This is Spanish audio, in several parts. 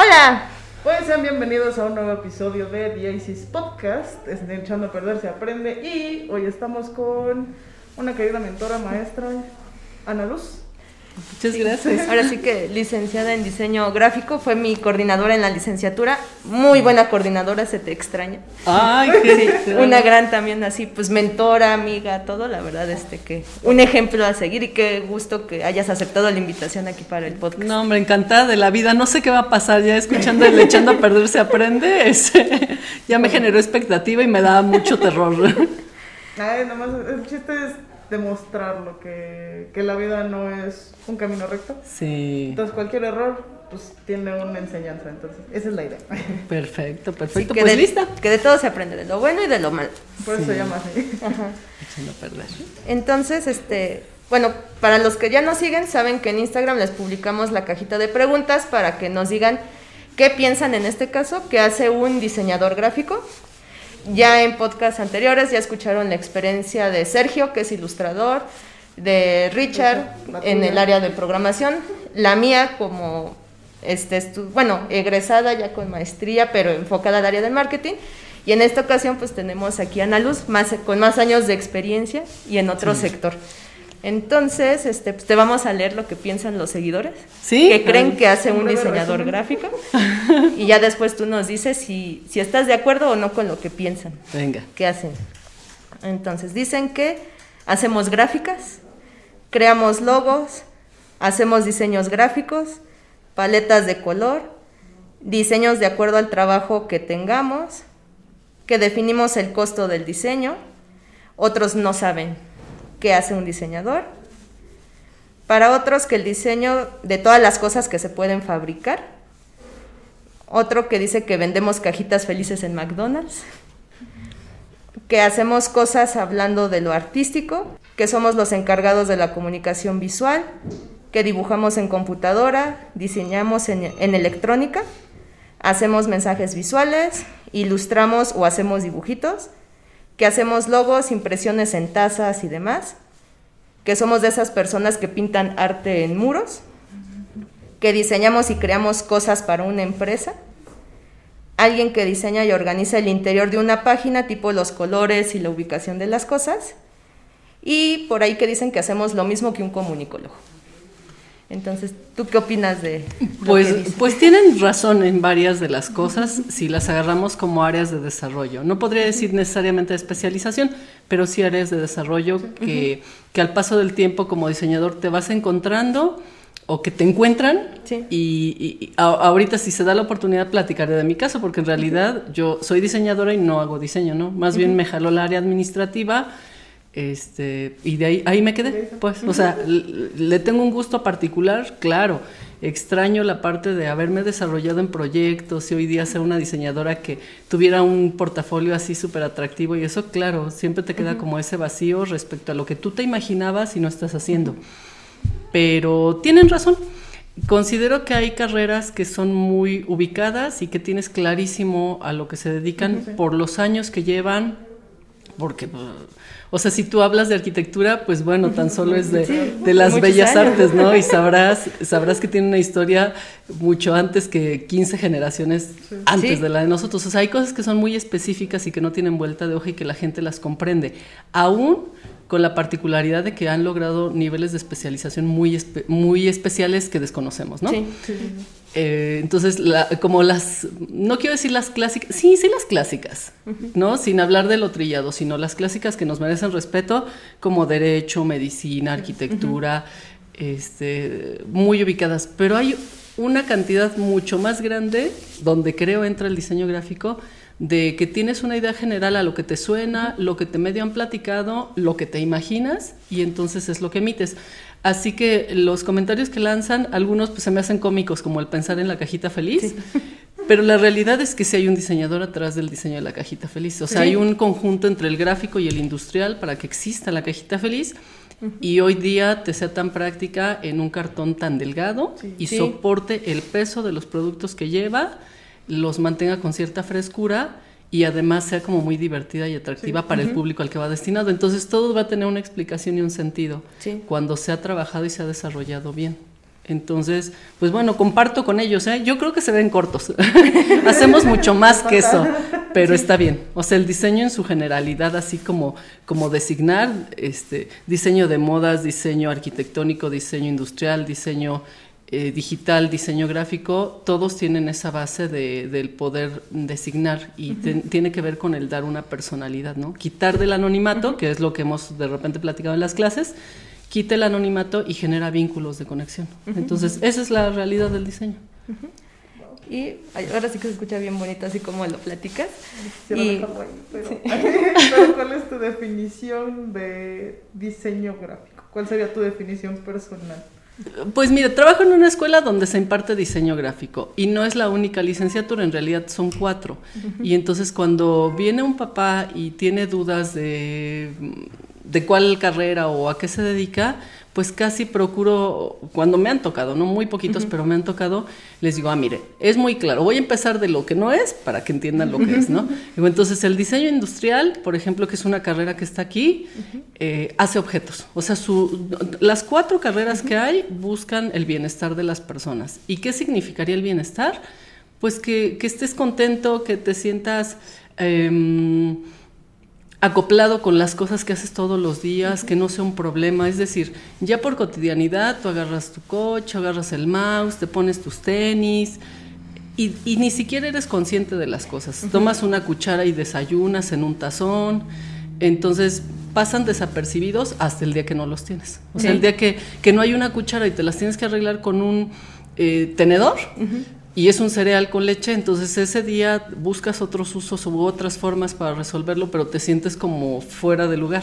Hola. Pues sean bienvenidos a un nuevo episodio de The Isis Podcast. Es de Echando a Perder se aprende. Y hoy estamos con una querida mentora, maestra, Ana Luz. Muchas gracias. Ahora sí que licenciada en diseño gráfico, fue mi coordinadora en la licenciatura. Muy buena coordinadora, se te extraña. Ay, sí, una gran también así, pues mentora, amiga, todo, la verdad, este que un ejemplo a seguir y qué gusto que hayas aceptado la invitación aquí para el podcast. No, hombre, encantada de la vida. No sé qué va a pasar, ya escuchando el echando a perder se aprende, ya me generó expectativa y me da mucho terror. Ay, nomás el chiste es demostrarlo, que, que la vida no es un camino recto. Sí. Entonces cualquier error pues tiene una enseñanza, entonces esa es la idea. Perfecto, perfecto. que pues de, lista. Que de todo se aprende, de lo bueno y de lo malo. Por eso se llama así. Ajá. Echando a perder. Entonces, este, bueno, para los que ya nos siguen, saben que en Instagram les publicamos la cajita de preguntas para que nos digan qué piensan en este caso, que hace un diseñador gráfico. Ya en podcasts anteriores ya escucharon la experiencia de Sergio, que es ilustrador, de Richard en el área de programación, la mía como este bueno, egresada ya con maestría, pero enfocada al área del marketing. Y en esta ocasión pues tenemos aquí a Ana Luz más, con más años de experiencia y en otro sector. Entonces, este, pues te vamos a leer lo que piensan los seguidores, ¿Sí? que creen que hace un diseñador gráfico, y ya después tú nos dices si, si estás de acuerdo o no con lo que piensan. Venga. ¿Qué hacen? Entonces, dicen que hacemos gráficas, creamos logos, hacemos diseños gráficos, paletas de color, diseños de acuerdo al trabajo que tengamos, que definimos el costo del diseño, otros no saben qué hace un diseñador, para otros que el diseño de todas las cosas que se pueden fabricar, otro que dice que vendemos cajitas felices en McDonald's, que hacemos cosas hablando de lo artístico, que somos los encargados de la comunicación visual, que dibujamos en computadora, diseñamos en, en, electrónica, hacemos mensajes visuales, ilustramos o hacemos dibujitos, que hacemos logos, impresiones en tazas y demás, que somos de esas personas que pintan arte en muros, que diseñamos y creamos cosas para una empresa, alguien que diseña y organiza el interior de una página, tipo los colores y la ubicación de las cosas, y por ahí que dicen que hacemos lo mismo que un comunicólogo. Entonces, ¿tú qué opinas de pues, pues tienen razón en varias de las cosas si las agarramos como áreas de desarrollo. No podría decir necesariamente especialización, pero sí áreas de desarrollo que, que al paso del tiempo como diseñador te vas encontrando o que te encuentran Sí. y, y- y a- ahorita si se da la oportunidad platicaré de mi caso porque en realidad yo soy diseñadora y no hago diseño, ¿no? Más bien me jaló la área administrativa este y de ahí ahí me quedé, pues, o sea, le tengo un gusto particular, claro. Extraño la parte de haberme desarrollado en proyectos y hoy día ser una diseñadora que tuviera un portafolio así súper atractivo y eso, claro, siempre te queda como ese vacío respecto a lo que tú te imaginabas y no estás haciendo pero tienen razón. Considero que hay carreras que son muy ubicadas y que tienes clarísimo a lo que se dedican por los años que llevan, porque, pues, o sea, si tú hablas de arquitectura, pues bueno, tan solo es de, de las bellas años. artes, ¿no? Y sabrás, sabrás que tiene una historia mucho antes que 15 generaciones antes Sí. de la de nosotros. O sea, hay cosas que son muy específicas y que no tienen vuelta de hoja y que la gente las comprende. Aún con la particularidad de que han logrado niveles de especialización muy, espe- muy especiales que desconocemos, ¿no? Sí. Eh, entonces, la- como las, no quiero decir las clásicas, sí, sí las clásicas, ¿no? Sin hablar de lo trillado, sino las clásicas que nos merecen respeto, como derecho, medicina, arquitectura, este, muy ubicadas. Pero hay una cantidad mucho más grande donde creo entra el diseño gráfico de que tienes una idea general a lo que te suena, lo que te medio han platicado, lo que te imaginas y entonces es lo que emites. Así que los comentarios que lanzan, algunos pues se me hacen cómicos, como el pensar en la cajita feliz, pero la realidad es que sí hay un diseñador atrás del diseño de la cajita feliz. O sea, Sí. hay un conjunto entre el gráfico y el industrial para que exista la cajita feliz. Y hoy día te sea tan práctica en un cartón tan delgado y soporte el peso de los productos que lleva, los mantenga con cierta frescura y además sea como muy divertida y atractiva para el público al que va destinado. Entonces todo va a tener una explicación y un sentido Sí. cuando se ha trabajado y se ha desarrollado bien. Entonces, pues bueno, comparto con ellos, ¿eh? yo creo que se ven cortos, hacemos mucho más que eso, pero está bien. O sea, el diseño en su generalidad, así como, como designar, este, diseño de modas, diseño arquitectónico, diseño industrial, diseño eh, digital, diseño gráfico, todos tienen esa base de, del poder designar y tiene que ver con el dar una personalidad, ¿no? Quitar del anonimato, que es lo que hemos de repente platicado en las clases, quita el anonimato y genera vínculos de conexión. Entonces, esa es la realidad del diseño. Y ahora sí que se escucha bien bonito, así como lo platicas. y, pero, ¿cuál es tu definición de diseño gráfico? ¿Cuál sería tu definición personal? Pues mira, trabajo en una escuela donde se imparte diseño gráfico y no es la única licenciatura, en realidad son cuatro. Y entonces cuando viene un papá y tiene dudas de de cuál carrera o a qué se dedica, pues casi procuro, cuando me han tocado, no muy poquitos, pero me han tocado, les digo, ah, mire, es muy claro, voy a empezar de lo que no es para que entiendan lo que es, ¿no? entonces, el diseño industrial, por ejemplo, que es una carrera que está aquí, eh, hace objetos. O sea, su, las cuatro carreras que hay buscan el bienestar de las personas. ¿Y qué significaría el bienestar? Pues que, que estés contento, que te sientas... Eh, acoplado con las cosas que haces todos los días, que no sea un problema. Es decir, ya por cotidianidad tú agarras tu coche, agarras el mouse, te pones tus tenis y, ni siquiera eres consciente de las cosas. Tomas una cuchara y desayunas en un tazón. Entonces pasan desapercibidos hasta el día que no los tienes. O sea, el día que, que, no hay una cuchara y te las tienes que arreglar con un eh, tenedor, y es un cereal con leche, entonces ese día buscas otros usos u otras formas para resolverlo, pero te sientes como fuera de lugar.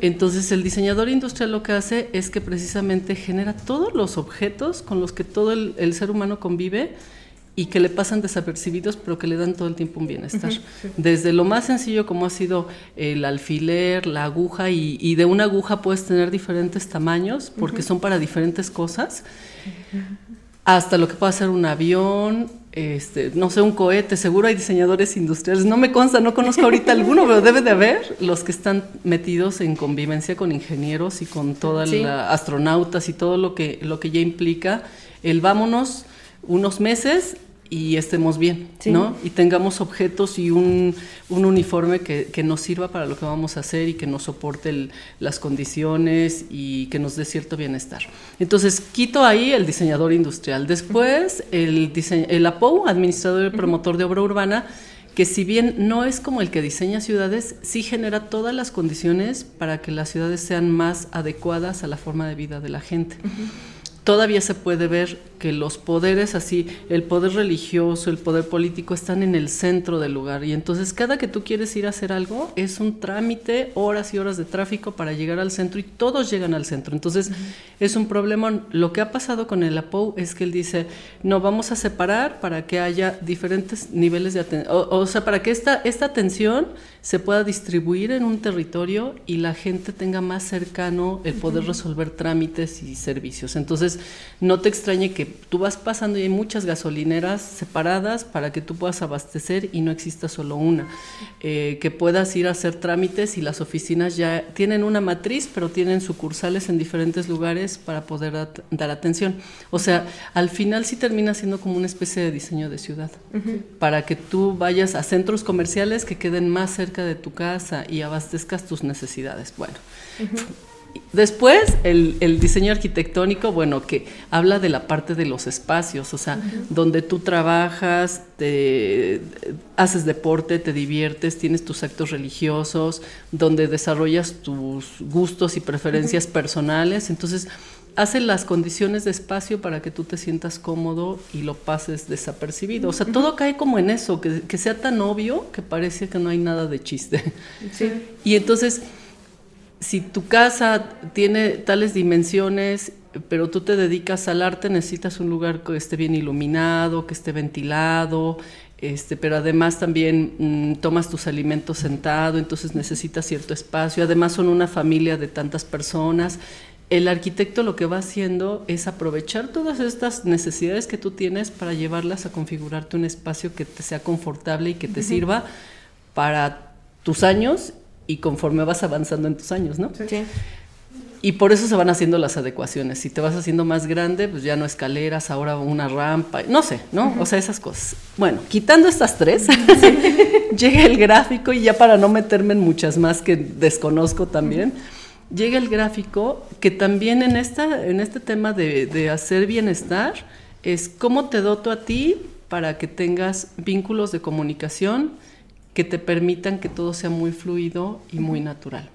Entonces el diseñador industrial lo que hace es que precisamente genera todos los objetos con los que todo el, ser humano convive y que le pasan desapercibidos, pero que le dan todo el tiempo un bienestar. Desde lo más sencillo como ha sido el alfiler, la aguja, y, de una aguja puedes tener diferentes tamaños, porque son para diferentes cosas hasta lo que puede ser un avión, este, no sé, un cohete, seguro hay diseñadores industriales, no me consta, no conozco ahorita alguno, pero debe de haber los que están metidos en convivencia con ingenieros y con todas las astronautas y todo lo que, lo que ya implica. El vámonos unos meses y estemos bien, ¿no? Y tengamos objetos y un, uniforme que, nos sirva para lo que vamos a hacer y que nos soporte las condiciones y que nos dé cierto bienestar. Entonces, quito ahí el diseñador industrial. Después, el, el APO, administrador y promotor de obra urbana, que si bien no es como el que diseña ciudades, sí genera todas las condiciones para que las ciudades sean más adecuadas a la forma de vida de la gente todavía se puede ver que los poderes así, el poder religioso, el poder político están en el centro del lugar y entonces cada que tú quieres ir a hacer algo es un trámite, horas y horas de tráfico para llegar al centro y todos llegan al centro. Entonces es un problema. Lo que ha pasado con el APO es que él dice, no, vamos a separar para que haya diferentes niveles de atención, o, sea, para que esta, esta atención se pueda distribuir en un territorio y la gente tenga más cercano el poder resolver trámites y servicios. Entonces, no te extrañe que tú vas pasando y hay muchas gasolineras separadas para que tú puedas abastecer y no exista solo una. Eh, que puedas ir a hacer trámites y las oficinas ya tienen una matriz, pero tienen sucursales en diferentes lugares para poder dar atención. O sea, al final sí termina siendo como una especie de diseño de ciudad, para que tú vayas a centros comerciales que queden más cerca de tu casa y abastezcas tus necesidades. Bueno. Después, el, diseño arquitectónico, bueno, que habla de la parte de los espacios, o sea, donde tú trabajas, te, haces deporte, te diviertes, tienes tus actos religiosos, donde desarrollas tus gustos y preferencias personales. Entonces, hace las condiciones de espacio para que tú te sientas cómodo y lo pases desapercibido. O sea, todo cae como en eso, que, sea tan obvio que parece que no hay nada de chiste. Y entonces, si tu casa tiene tales dimensiones, pero tú te dedicas al arte, necesitas un lugar que esté bien iluminado, que esté ventilado, este, pero además también mm, tomas tus alimentos sentado, entonces necesitas cierto espacio. Además son una familia de tantas personas el arquitecto lo que va haciendo es aprovechar todas estas necesidades que tú tienes para llevarlas a configurarte un espacio que te sea confortable y que te sirva para tus años y conforme vas avanzando en tus años, ¿no? Sí. y por eso se van haciendo las adecuaciones. Si te vas haciendo más grande, pues ya no escaleras, ahora una rampa, no sé, ¿no? O sea, esas cosas. Bueno, quitando estas tres, llega el gráfico y ya para no meterme en muchas más que desconozco también, llega el gráfico que también en, esta, en este tema de, de hacer bienestar es cómo te doto a ti para que tengas vínculos de comunicación que te permitan que todo sea muy fluido y muy natural.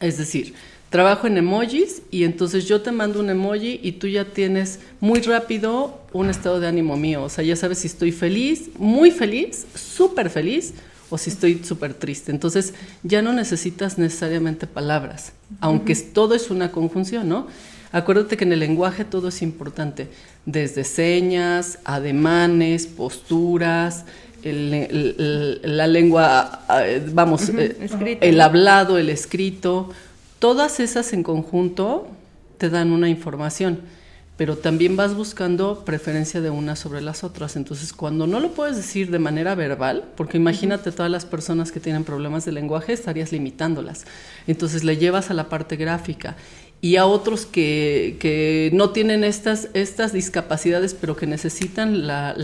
Es decir, trabajo en emojis y entonces yo te mando un emoji y tú ya tienes muy rápido un estado de ánimo mío. O sea, ya sabes si estoy feliz, muy feliz, súper feliz o si estoy súper triste. Entonces ya no necesitas necesariamente palabras, aunque todo es una conjunción, ¿no? Acuérdate que en el lenguaje todo es importante, desde señas, ademanes, posturas, la lengua, eh, vamos, eh, el hablado, el escrito, Todas esas en conjunto te dan una información, pero también vas buscando preferencia de una sobre las otras. Entonces, cuando no lo puedes decir de manera verbal, porque imagínate todas las personas que tienen problemas de lenguaje, estarías limitándolas. Entonces, le llevas a la parte gráfica. Y a otros que, no tienen estas, estas discapacidades, pero que necesitan la,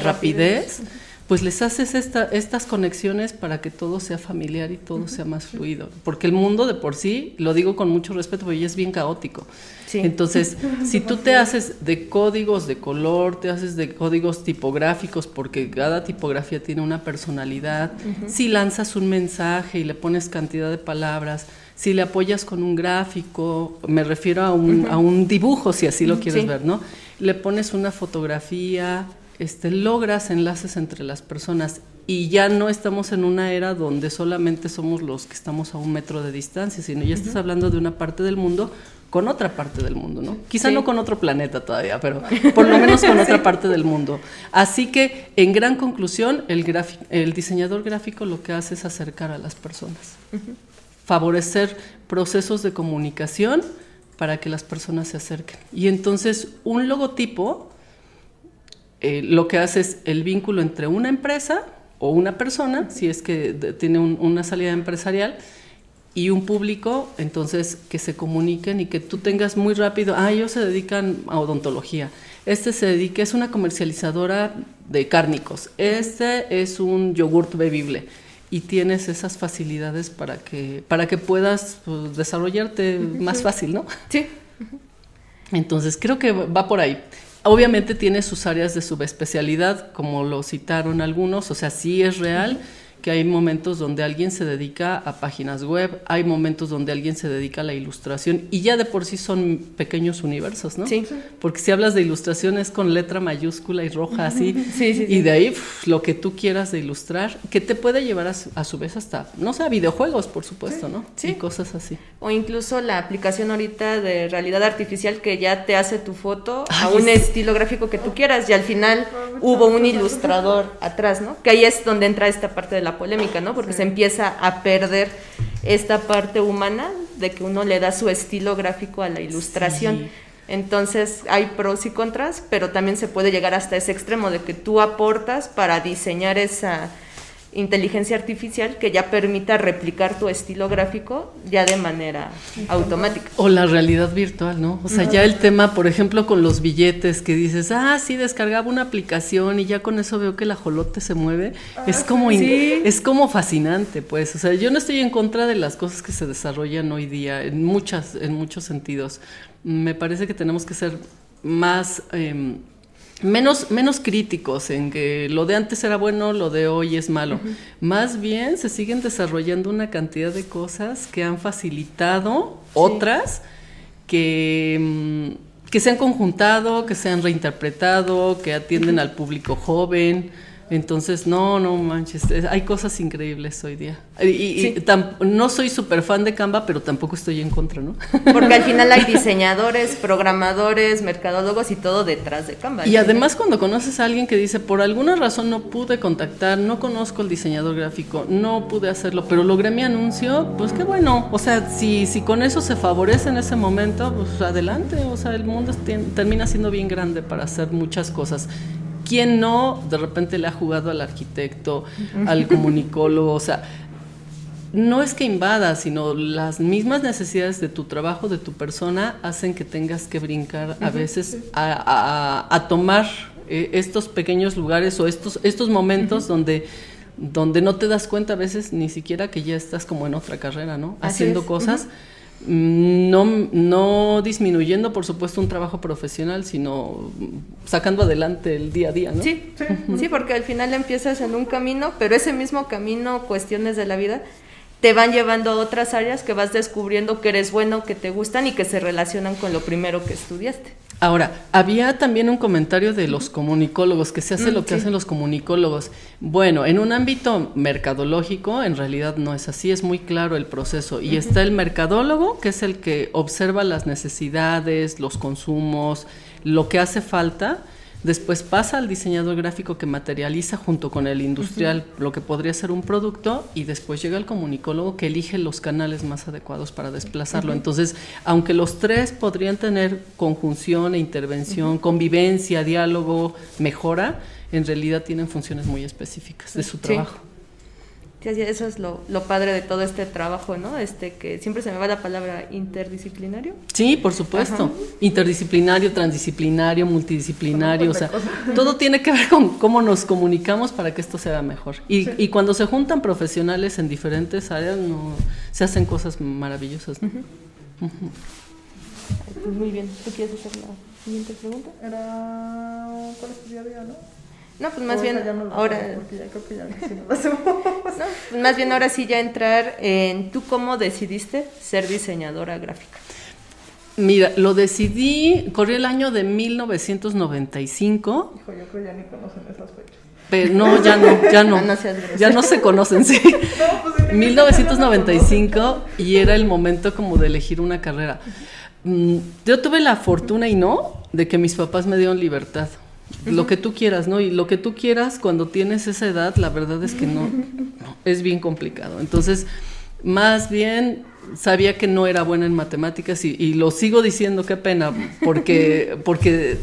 rapidez pues les haces estas conexiones para que todo sea familiar y todo sea más fluido. Porque el mundo de por sí, lo digo con mucho respeto, porque es bien caótico. Entonces, si tú te haces de códigos de color, te haces de códigos tipográficos, porque cada tipografía tiene una personalidad, si lanzas un mensaje y le pones cantidad de palabras, si le apoyas con un gráfico, me refiero a un, a un dibujo, si así lo quieres ver, ¿no? Le pones una fotografía, este, logras enlaces entre las personas y ya no estamos en una era donde solamente somos los que estamos a un metro de distancia, sino ya estás hablando de una parte del mundo con otra parte del mundo, ¿no? Quizá no con otro planeta todavía, pero por lo menos con otra parte del mundo. Así que, en gran conclusión, el, el diseñador gráfico lo que hace es acercar a las personas, favorecer procesos de comunicación para que las personas se acerquen. Y entonces, un logotipo eh, lo que hace es el vínculo entre una empresa o una persona, si es que tiene una salida empresarial, y un público, entonces que se comuniquen y que tú tengas muy rápido, ah, ellos se dedican a odontología, este se dedica, es una comercializadora de cárnicos, este es un yogurt bebible y tienes esas facilidades para que, para que puedas pues, desarrollarte más fácil, ¿no? Sí. Entonces creo que va por ahí. Obviamente tiene sus áreas de subespecialidad, como lo citaron algunos, o sea, sí es real que hay momentos donde alguien se dedica a páginas web, hay momentos donde alguien se dedica a la ilustración y ya de por sí son pequeños universos, ¿no? Sí. Porque si hablas de ilustración es con letra mayúscula y roja así, sí, sí, y de ahí lo que tú quieras de ilustrar, que te puede llevar a su, vez hasta, no sé, a videojuegos, por supuesto, ¿no? Sí. Y cosas así. O incluso la aplicación ahorita de realidad artificial que ya te hace tu foto a un estilo gráfico que tú quieras y al final hubo un ilustrador atrás, ¿no? Que ahí es donde entra esta parte de la polémica, ¿no? Porque se empieza a perder esta parte humana de que uno le da su estilo gráfico a la ilustración. Entonces hay pros y contras, pero también se puede llegar hasta ese extremo de que tú aportas para diseñar esa inteligencia artificial que ya permita replicar tu estilo gráfico ya de manera automática. O la realidad virtual, ¿no? O sea, ya el tema, por ejemplo, con los billetes que dices, ah, sí, descargaba una aplicación y ya con eso veo que el ajolote se mueve, ah, es como es como fascinante, pues. O sea, yo no estoy en contra de las cosas que se desarrollan hoy día en muchas en muchos sentidos. Me parece que tenemos que ser más eh, menos, menos críticos en que lo de antes era bueno, lo de hoy es malo. Más bien se siguen desarrollando una cantidad de cosas que han facilitado otras que, mm, que se han conjuntado, que se han reinterpretado, que atienden al público joven. Entonces, no, no manches, hay cosas increíbles hoy día. Y, no soy súper fan de Canva, pero tampoco estoy en contra, ¿no? Porque al final hay diseñadores, programadores, mercadólogos y todo detrás de Canva. Y además cuando conoces a alguien que dice, por alguna razón no pude contactar, no conozco el diseñador gráfico, no pude hacerlo, pero logré mi anuncio, pues qué bueno. O sea, si, si con eso se favorece en ese momento, pues adelante. O sea, el mundo termina siendo bien grande para hacer muchas cosas. ¿Quién no de repente le ha jugado al arquitecto, al comunicólogo? O sea, no es que invada, sino las mismas necesidades de tu trabajo, de tu persona, hacen que tengas que brincar a veces a, a, tomar eh, estos pequeños lugares o estos, estos momentos donde donde no te das cuenta a veces ni siquiera que ya estás como en otra carrera, ¿no? Haciendo cosas, no, no disminuyendo, por supuesto, un trabajo profesional, sino sacando adelante el día a día, ¿no? Sí, sí, sí, porque al final empiezas en un camino, pero ese mismo camino, cuestiones de la vida, te van llevando a otras áreas que vas descubriendo que eres bueno, que te gustan y que se relacionan con lo primero que estudiaste. Ahora, había también un comentario de los comunicólogos, que se hace mm, lo que hacen los comunicólogos. Bueno, en un ámbito mercadológico, en realidad no es así, es muy claro el proceso. Y está el mercadólogo, que es el que observa las necesidades, los consumos, lo que hace falta Después pasa al diseñador gráfico que materializa junto con el industrial lo que podría ser un producto y después llega el comunicólogo que elige los canales más adecuados para desplazarlo. Entonces, aunque los tres podrían tener conjunción e intervención, convivencia, diálogo, mejora, en realidad tienen funciones muy específicas de su trabajo eso es lo, padre de todo este trabajo, ¿no? Este que siempre se me va la palabra interdisciplinario. Sí, por supuesto. Interdisciplinario, transdisciplinario, multidisciplinario, o sea, todo tiene que ver con cómo nos comunicamos para que esto sea mejor. Y, y cuando se juntan profesionales en diferentes áreas, no, se hacen cosas maravillosas. Pues muy bien. ¿Tú quieres hacer la siguiente pregunta? Era ¿cuál es tu día a día, no? No, pues más bien ahora. más bien ahora sí ya entrar en tú cómo decidiste ser diseñadora gráfica. Mira, lo decidí, corrió el año de 1995. Hijo, yo creo ya ni conocen esas fechas. Pero no, ya no, ya no. Ah, ya no se conocen, sí. 1995 pues, y era el momento como de elegir una carrera. Mm, yo tuve la fortuna y no de que mis papás me dieron libertad lo que tú quieras, ¿no? Y lo que tú quieras cuando tienes esa edad, la verdad es que no, es bien complicado. Entonces, más bien sabía que no era buena en matemáticas y, lo sigo diciendo, qué pena, porque, porque,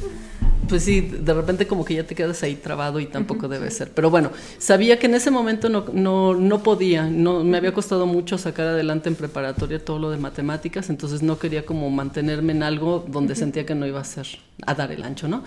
pues sí, de repente como que ya te quedas ahí trabado y tampoco debe ser. Pero bueno, sabía que en ese momento no, no, no podía, no, me había costado mucho sacar adelante en preparatoria todo lo de matemáticas, entonces no quería como mantenerme en algo donde sentía que no iba a ser, a dar el ancho, ¿no?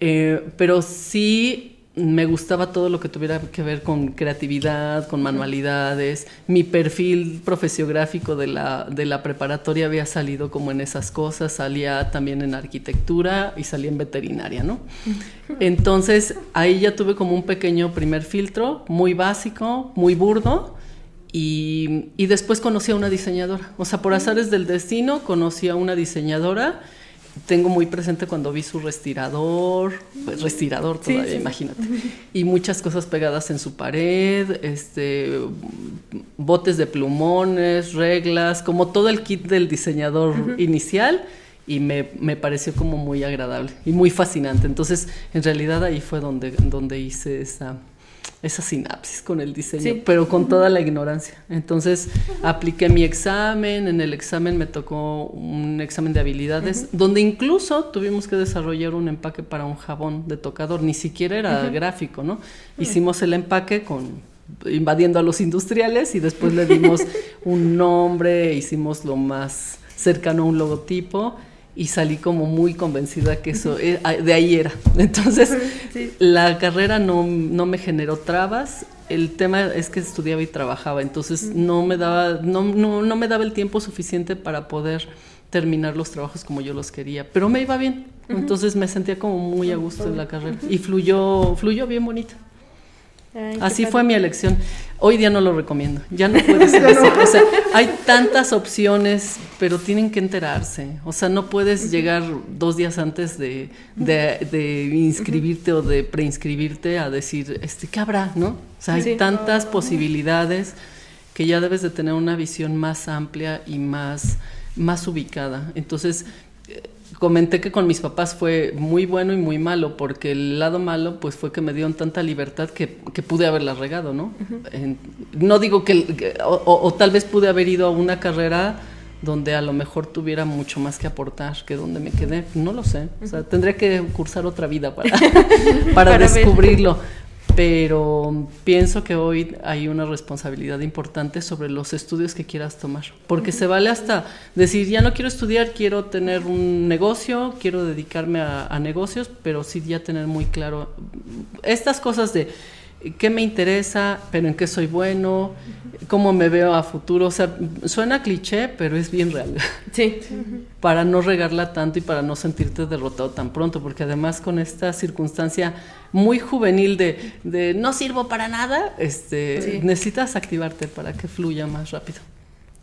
Eh, pero sí me gustaba todo lo que tuviera que ver con creatividad, con manualidades. Mi perfil profesiográfico de la, de la preparatoria había salido como en esas cosas, salía también en arquitectura y salía en veterinaria, ¿no? Entonces ahí ya tuve como un pequeño primer filtro, muy básico, muy burdo. Y, y después conocí a una diseñadora. O sea, por azares del destino, conocí a una diseñadora tengo muy presente cuando vi su respirador, pues respirador todavía, imagínate, y muchas cosas pegadas en su pared, este, botes de plumones, reglas, como todo el kit del diseñador inicial, y me, me, pareció como muy agradable y muy fascinante. Entonces, en realidad ahí fue donde, donde hice esa, esa sinapsis con el diseño, pero con toda la ignorancia. Entonces apliqué mi examen, en el examen me tocó un examen de habilidades, donde incluso tuvimos que desarrollar un empaque para un jabón de tocador, ni siquiera era gráfico, ¿no? Hicimos el empaque con invadiendo a los industriales y después le dimos un nombre, hicimos lo más cercano a un logotipo y salí como muy convencida que eso ah, de ahí era. Entonces, la carrera no, no, me generó trabas. El tema es que estudiaba y trabajaba, entonces no me daba no, no, no me daba el tiempo suficiente para poder terminar los trabajos como yo los quería, pero me iba bien. Entonces me sentía como muy a gusto en la carrera. Y fluyó fluyó bien Así fue mi elección. Hoy día no lo recomiendo. Ya no puede ser así. O sea, hay tantas opciones, pero tienen que enterarse. O sea, no puedes llegar dos días antes de, de, inscribirte o de preinscribirte a decir, este, ¿qué habrá? ¿No? O sea, hay tantas posibilidades que ya debes de tener una visión más amplia y más, más ubicada. Entonces, comenté que con mis papás fue muy bueno y muy malo, porque el lado malo pues fue que me dieron tanta libertad que, pude haberla regado, ¿no? no digo que, o, tal vez pude haber ido a una carrera donde a lo mejor tuviera mucho más que aportar que donde me quedé, no lo sé, o sea, tendría que cursar otra vida para, para, descubrirlo. Pero pienso que hoy hay una responsabilidad importante sobre los estudios que quieras tomar, porque se vale hasta decir, ya no quiero estudiar, quiero tener un negocio, quiero dedicarme a, negocios, pero sí ya tener muy claro estas cosas de qué me interesa, pero en qué soy bueno, cómo me veo a futuro. O sea, suena cliché, pero es bien real. Sí. para no regarla tanto y para no sentirte derrotado tan pronto, porque además con esta circunstancia muy juvenil de, de no sirvo para nada, este, Sí. necesitas activarte para que fluya más rápido.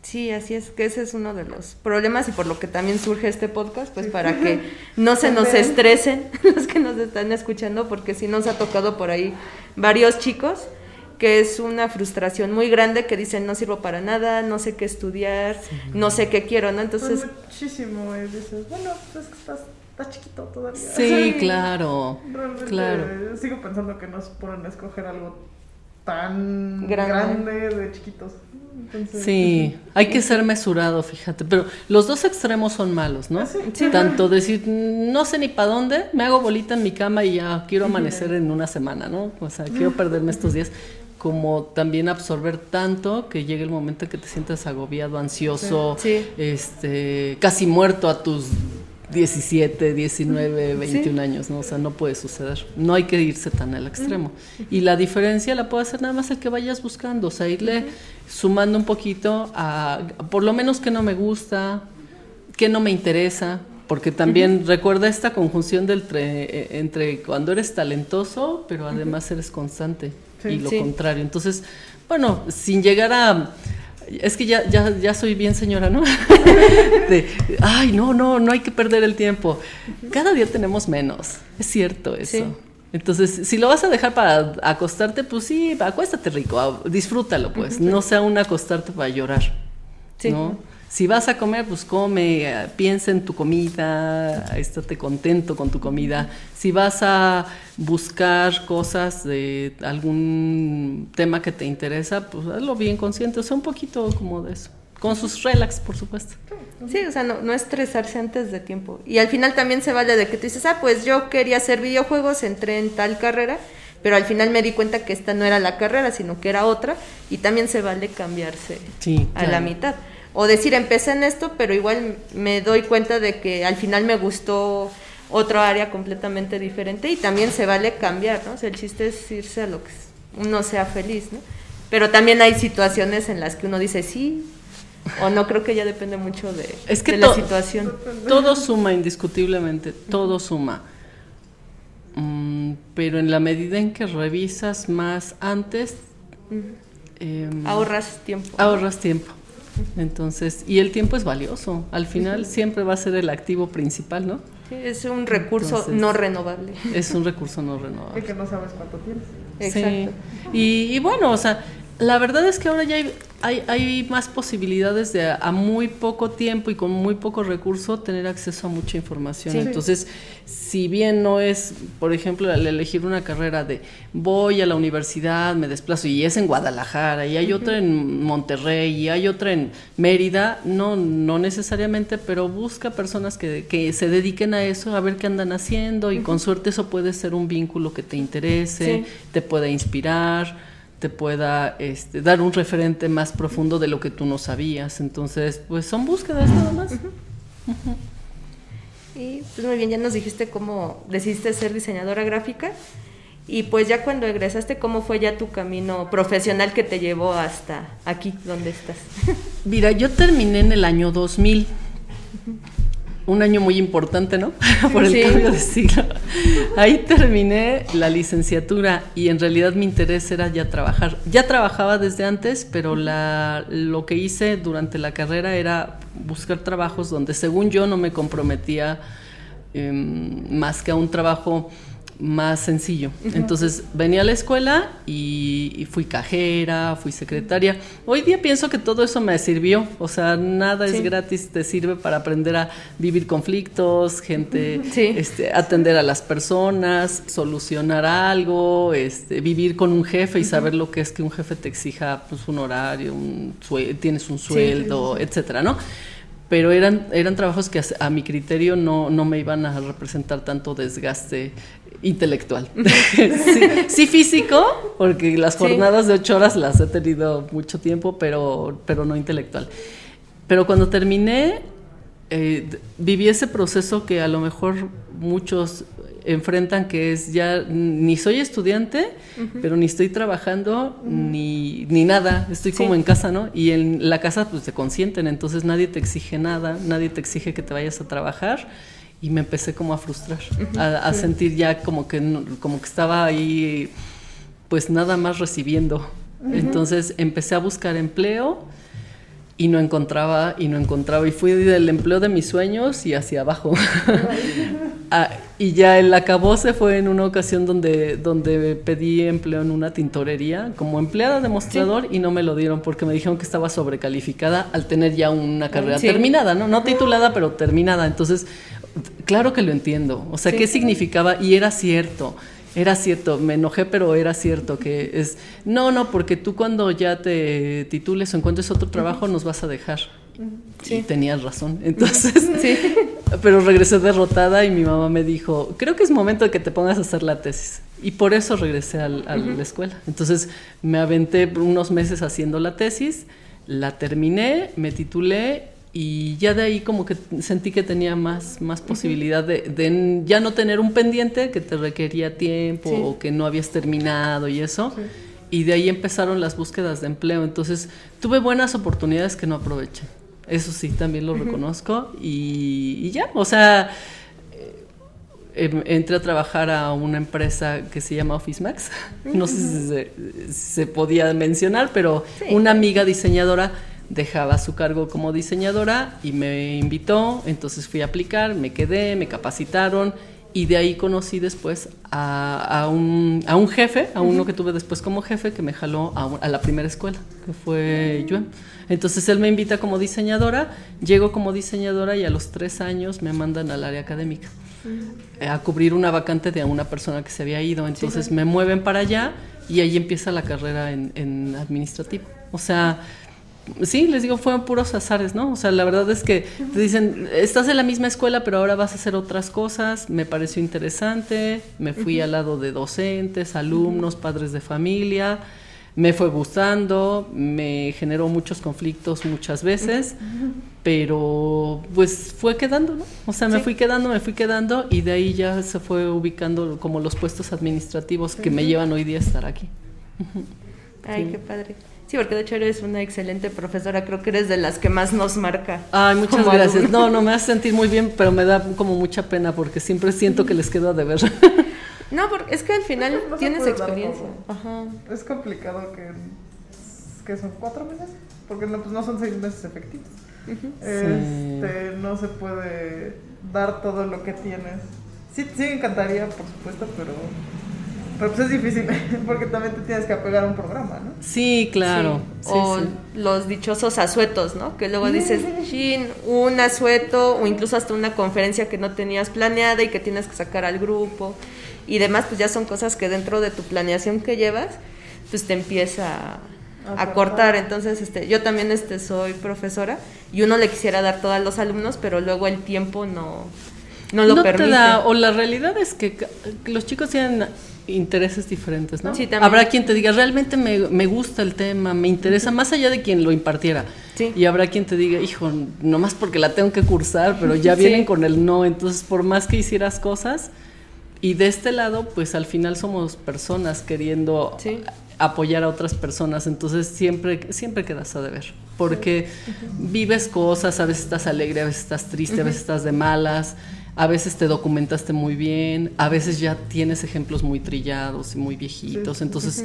Sí, así es, que ese es uno de los problemas y por lo que también surge este podcast, pues para que no se nos estresen los que nos están escuchando, porque sí nos ha tocado por ahí varios chicos que es una frustración muy grande que dicen no sirvo para nada, no sé qué estudiar, no sé qué quiero, ¿no? Entonces, Pues muchísimo. Y dices, bueno, pues es que estás, estás chiquito todavía. Sí, claro, Realmente claro. sigo pensando que nos ponen a escoger algo tan Grande. grande, de chiquitos. Entonces, Sí, hay que ser mesurado, fíjate, pero los dos extremos son malos, ¿no? Ah, sí. Sí. Tanto decir, no sé ni para dónde, me hago bolita en mi cama y ya quiero amanecer en una semana, ¿no? O sea, quiero perderme estos días, como también absorber tanto que llegue el momento en que te sientas agobiado, ansioso, Sí. este, casi muerto a tus 17, 19, 21 años, ¿no? O sea, no puede suceder. No hay que irse tan al extremo. Y la diferencia la puede hacer nada más el que vayas buscando, o sea, irle sumando un poquito a, por lo menos que no me gusta, que no me interesa, porque también recuerda esta conjunción del tre- eh, entre cuando eres talentoso, pero además eres constante Sí. y lo Sí. contrario. Entonces, bueno, sin llegar a es que ya, ya, ya soy bien señora, ¿no? De, ay, no, no, no hay que perder el tiempo. Cada día tenemos menos, es cierto eso. Sí. Entonces, si lo vas a dejar para acostarte, pues sí, acuéstate rico, disfrútalo, pues. No sea un acostarte para llorar. Sí. ¿no? Si vas a comer, pues come, piensa en tu comida, estate contento con tu comida. Si vas a buscar cosas de algún tema que te interesa, pues hazlo bien consciente, o sea, un poquito como de eso. Con sus relax, por supuesto. Sí, o sea, no, no estresarse antes de tiempo. Y al final también se vale de que tú dices, ah, pues yo quería hacer videojuegos, entré en tal carrera, pero al final me di cuenta que esta no era la carrera, sino que era otra, y también se vale cambiarse Sí, a la mitad. O decir, empecé en esto, pero igual me doy cuenta de que al final me gustó otra área completamente diferente y también se vale cambiar, ¿no? O sea, el chiste es irse a lo que uno sea feliz, ¿no? Pero también hay situaciones en las que uno dice sí o no, creo que ya depende mucho de, Es que de la situación. Todo suma indiscutiblemente, todo suma. Mm, pero en la medida en que revisas más antes, em, Ahorras tiempo. ahorras tiempo. Entonces, y el tiempo es valioso. Al final siempre va a ser el activo principal, ¿no? Sí, es un recurso Entonces- no renovable. Es un recurso no Y renovable. que no sabes cuánto tienes. Exacto. Sí. Y, y bueno, o sea, la verdad es que ahora ya hay, hay, hay más posibilidades de a, a muy poco tiempo y con muy poco recurso tener acceso a mucha información. Sí. Entonces, si bien no es, por ejemplo, el elegir una carrera de voy a la universidad, me desplazo y es en Guadalajara y hay otra en Monterrey y hay otra en Mérida, no, no necesariamente, pero busca personas que, que se dediquen a eso, a ver qué andan haciendo y con suerte eso puede ser un vínculo que te interese, Sí. te pueda inspirar, te pueda este, dar un referente más profundo de lo que tú no sabías. Entonces, pues son búsquedas nada más. Y pues muy bien, ya nos dijiste cómo decidiste ser diseñadora gráfica. Y pues ya cuando egresaste, ¿cómo fue ya tu camino profesional que te llevó hasta aquí, donde estás? Mira, yo terminé en el año 2000. Un año muy importante, ¿no? Por el Sí. cambio de siglo. Ahí terminé la licenciatura y en realidad mi interés era ya trabajar. Ya trabajaba desde antes, pero la, lo que hice durante la carrera era buscar trabajos donde según yo no me comprometía em, más que a un trabajo más sencillo. Entonces venía a la escuela y, y fui cajera, fui secretaria. Hoy día pienso que todo eso me sirvió. O sea, nada Sí. es gratis, te sirve para aprender a vivir conflictos, gente, Sí. este, atender a las personas, solucionar algo, este, vivir con un jefe y saber lo que es que un jefe te exija pues, un horario, un tienes un sí, sueldo, etcétera, ¿no? Pero eran, eran trabajos que a, a mi criterio no, no me iban a representar tanto desgaste intelectual. sí, sí, físico, porque las jornadas de ocho horas las he tenido mucho tiempo, pero, pero no intelectual. Pero cuando terminé, eh, viví ese proceso que a lo mejor muchos enfrentan, que es ya ni soy estudiante, pero ni estoy trabajando, ni, ni, nada, estoy como en casa, ¿no? Y en la casa pues te consienten, entonces nadie te exige nada, nadie te exige que te vayas a trabajar y me empecé como a frustrar, a, sentir ya como que, como que estaba ahí pues nada más recibiendo. Entonces empecé a buscar empleo y no encontraba y no encontraba y fui del empleo de mis sueños y hacia abajo. Ah, y ya el se fue en una ocasión donde, donde pedí empleo en una tintorería como empleada de mostrador y no me lo dieron porque me dijeron que estaba sobrecalificada al tener ya una carrera terminada, ¿no? No titulada, pero terminada. Entonces, claro que lo entiendo. O sea, ¿qué significaba? Y era cierto era cierto, me enojé, pero era cierto que es, no, no, porque tú cuando ya te titules o encuentres otro trabajo nos vas a dejar. Sí. Y tenías razón. Entonces, sí. pero regresé derrotada y mi mamá me dijo, creo que es momento de que te pongas a hacer la tesis. Y por eso regresé a la escuela. Entonces me aventé unos meses haciendo la tesis, la terminé, me titulé y ya de ahí como que sentí que tenía más, más posibilidad de, ya no tener un pendiente que te requería tiempo o que no habías terminado y eso. Y de ahí empezaron las búsquedas de empleo. Entonces tuve buenas oportunidades que no aproveché. Eso sí, también lo reconozco. Y, ya, o sea, eh, em, entré a trabajar a una empresa que se llama Office Max. No sé si se, se podía mencionar, pero una amiga diseñadora dejaba su cargo como diseñadora y me invitó, entonces fui a aplicar, me quedé, me capacitaron y de ahí conocí después a, un, a un, jefe, a uno que tuve después como jefe, que me jaló a, la primera escuela, que fue yo. Entonces él me invita como diseñadora, llego como diseñadora y a los tres años me mandan al área académica a cubrir una vacante de una persona que se había ido. Entonces me mueven para allá y ahí empieza la carrera en, en administrativo. O sea, sí, les digo, fueron puros azares, ¿no? O sea, la verdad es que te dicen, estás en la misma escuela, pero ahora vas a hacer otras cosas. Me pareció interesante, me fui al lado de docentes, alumnos, padres de familia. Me fue gustando, me generó muchos conflictos muchas veces, pero pues fue quedando, ¿no? O sea, me fui quedando, me fui quedando y de ahí ya se fue ubicando como los puestos administrativos que me llevan hoy día a estar aquí. Ay, qué padre. Sí, porque de hecho eres una excelente profesora, creo que eres de las que más nos marca. Ay, muchas gracias. No, no me hace sentir muy bien, pero me da como mucha pena porque siempre siento que les quedo a deber. No, porque es que al final tienes experiencia. Ajá. Es complicado que, que son cuatro meses, porque no, pues no son seis meses efectivos. este, no se puede dar todo lo que tienes. Sí, sí me encantaría, por supuesto, pero pero pues es difícil, porque también te tienes que apegar a un programa, ¿no? Sí, claro. o los dichosos asuetos, ¿no? Que luego dices, chin, un asueto, o incluso hasta una conferencia que no tenías planeada y que tienes que sacar al grupo. Y demás, pues ya son cosas que dentro de tu planeación que llevas, pues te empieza a, cortar. Entonces, este, yo también este, soy profesora y uno le quisiera dar todo a los alumnos, pero luego el tiempo no, no lo permite. o la realidad es que los chicos tienen intereses diferentes, ¿no? Sí, habrá quien te diga, realmente me, me, gusta el tema, me interesa, más allá de quien lo impartiera. Sí. Y habrá quien te diga, hijo, nomás porque la tengo que cursar, pero ya vienen con el no, entonces por más que hicieras cosas, y de este lado, pues al final somos personas queriendo apoyar a otras personas, entonces siempre, siempre quedas a deber, porque vives cosas, a veces estás alegre, a veces estás triste, a veces estás de malas, a veces te documentaste muy bien, a veces ya tienes ejemplos muy trillados y muy viejitos, entonces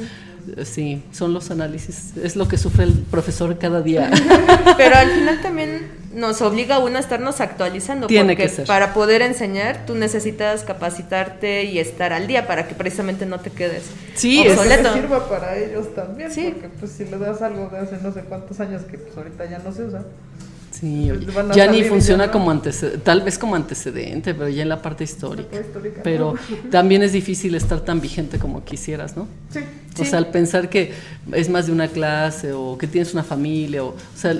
sí, son los análisis, es lo que sufre el profesor cada día. Pero al final también nos obliga a uno a estarnos actualizando, Tiene porque que ser. para poder enseñar tú necesitas capacitarte y estar al día para que precisamente no te quedes sí, obsoleto. Que sirva para ellos también, sí. porque pues si le das algo de hace no sé cuántos años que pues ahorita ya no se usa. Sí, ya ni funciona como antecedente, tal vez como antecedente, pero ya en la parte histórica. Pero también es difícil estar tan vigente como quisieras, ¿no? Sí. O sea, al pensar que es más de una clase o que tienes una familia, o, o sea,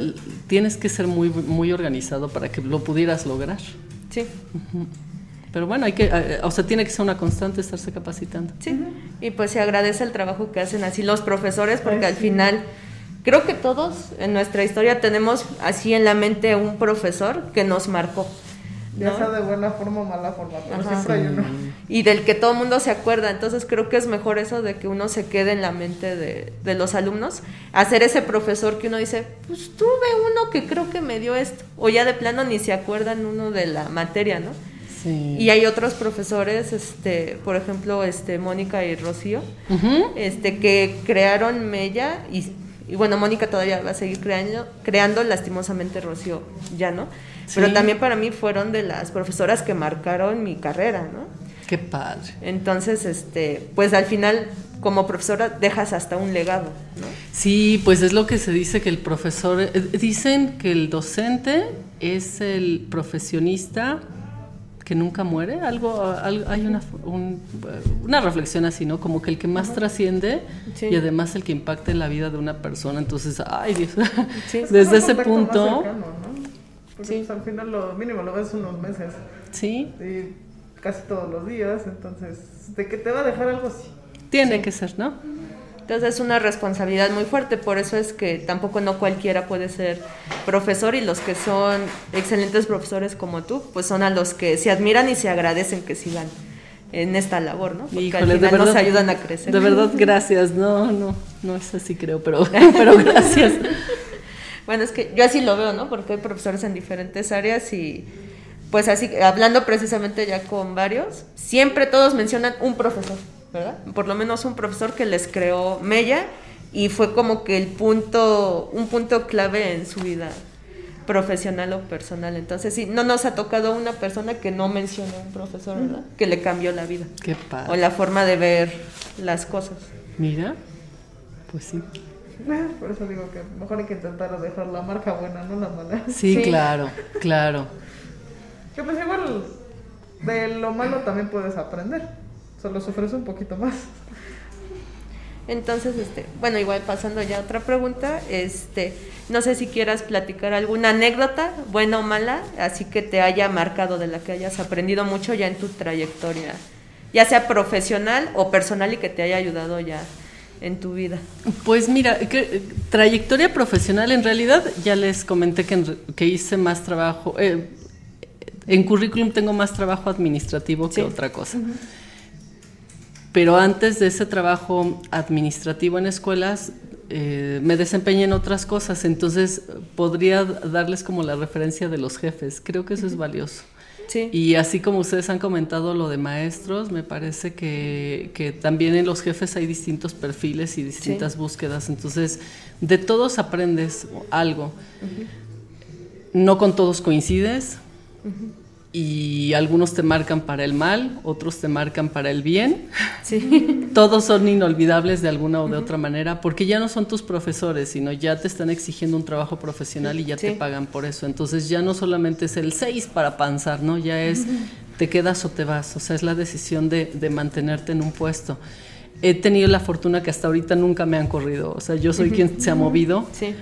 tienes que ser muy, muy organizado para que lo pudieras lograr. Sí. Pero bueno, hay que, eh, o sea, tiene que ser una constante estarse capacitando. Sí, y pues se agradece el trabajo que hacen así los profesores, porque al final creo que todos en nuestra historia tenemos así en la mente un profesor que nos marcó. Ya sea de buena forma o mala forma, pero siempre hay uno. Y del que todo el mundo se acuerda. Entonces creo que es mejor eso de que uno se quede en la mente de, de los alumnos. Hacer ese profesor que uno dice, pues tuve uno que creo que me dio esto. O ya de plano ni se acuerdan uno de la materia, ¿no? Sí. Y hay otros profesores, este, por ejemplo, este, Mónica y Rocío, este, que crearon Mella y, y bueno, Mónica todavía va a seguir creando, creando, lastimosamente Rocío ya no. Pero también para mí fueron de las profesoras que marcaron mi carrera, ¿no? Qué padre. Entonces, este, pues al final, como profesora, dejas hasta un legado, ¿no? Sí, pues es lo que se dice que el profesor, eh, dicen que el docente es el profesionista que nunca muere, algo, algo- hay una, un- una reflexión así, ¿no? Como que el que más trasciende Sí. y además el que impacta en la vida de una persona, entonces, ay Dios, Sí. Es desde un ese punto, cercano, ¿no? Porque Sí. pues, al final lo mínimo lo ves unos meses sí, y casi todos los días, entonces de que te va a dejar algo así. tiene que ser, ¿no? Entonces es una responsabilidad muy fuerte, por eso es que tampoco no cualquiera puede ser profesor y los que son excelentes profesores como tú, pues son a los que se admiran y se agradecen que sigan en esta labor, ¿no? Porque Híjole, al de final verdad, nos ayudan a crecer. De verdad, gracias. No, no, no es así creo, pero, pero gracias. Bueno, es que yo así lo veo, ¿no? Porque hay profesores en diferentes áreas y pues así, hablando precisamente ya con varios, siempre todos mencionan un profesor, ¿verdad? Por lo menos un profesor que les creó Mella y fue como que el punto, un punto clave en su vida profesional o personal. Entonces, sí, no nos ha tocado una persona que no mencione un profesor, ¿verdad? Que le cambió la vida Qué o la forma de ver las cosas. Mira, pues sí. Por eso digo que mejor hay que intentar dejar la marca buena, no la mala. Sí, Sí. claro, claro. Que pues igual de lo malo también puedes aprender, solo sufres un poquito más. Entonces, este, bueno, igual pasando ya a otra pregunta, este, no sé si quieras platicar alguna anécdota, buena o mala, así que te haya marcado, de la que hayas aprendido mucho ya en tu trayectoria, ya sea profesional o personal y que te haya ayudado ya en tu vida. Pues mira, que, eh, trayectoria profesional, en realidad ya les comenté que, en que hice más trabajo, eh, en currículum tengo más trabajo administrativo que Sí. otra cosa. Pero antes de ese trabajo administrativo en escuelas, eh, me desempeñé en otras cosas, entonces podría darles como la referencia de los jefes, creo que eso es valioso. Sí. Y así como ustedes han comentado lo de maestros, me parece que, que también en los jefes hay distintos perfiles y distintas búsquedas. Entonces, de todos aprendes algo. No con todos coincides. Y algunos te marcan para el mal, otros te marcan para el bien. sí. Todos son inolvidables de alguna o de otra manera, porque ya no son tus profesores, sino ya te están exigiendo un trabajo profesional y ya te pagan por eso. Entonces ya no solamente es el 6 para panzar, ¿no? Ya es te quedas o te vas. O sea, es la decisión de, de mantenerte en un puesto. He tenido la fortuna que hasta ahorita nunca me han corrido. O sea, yo soy quien se ha movido, Sí.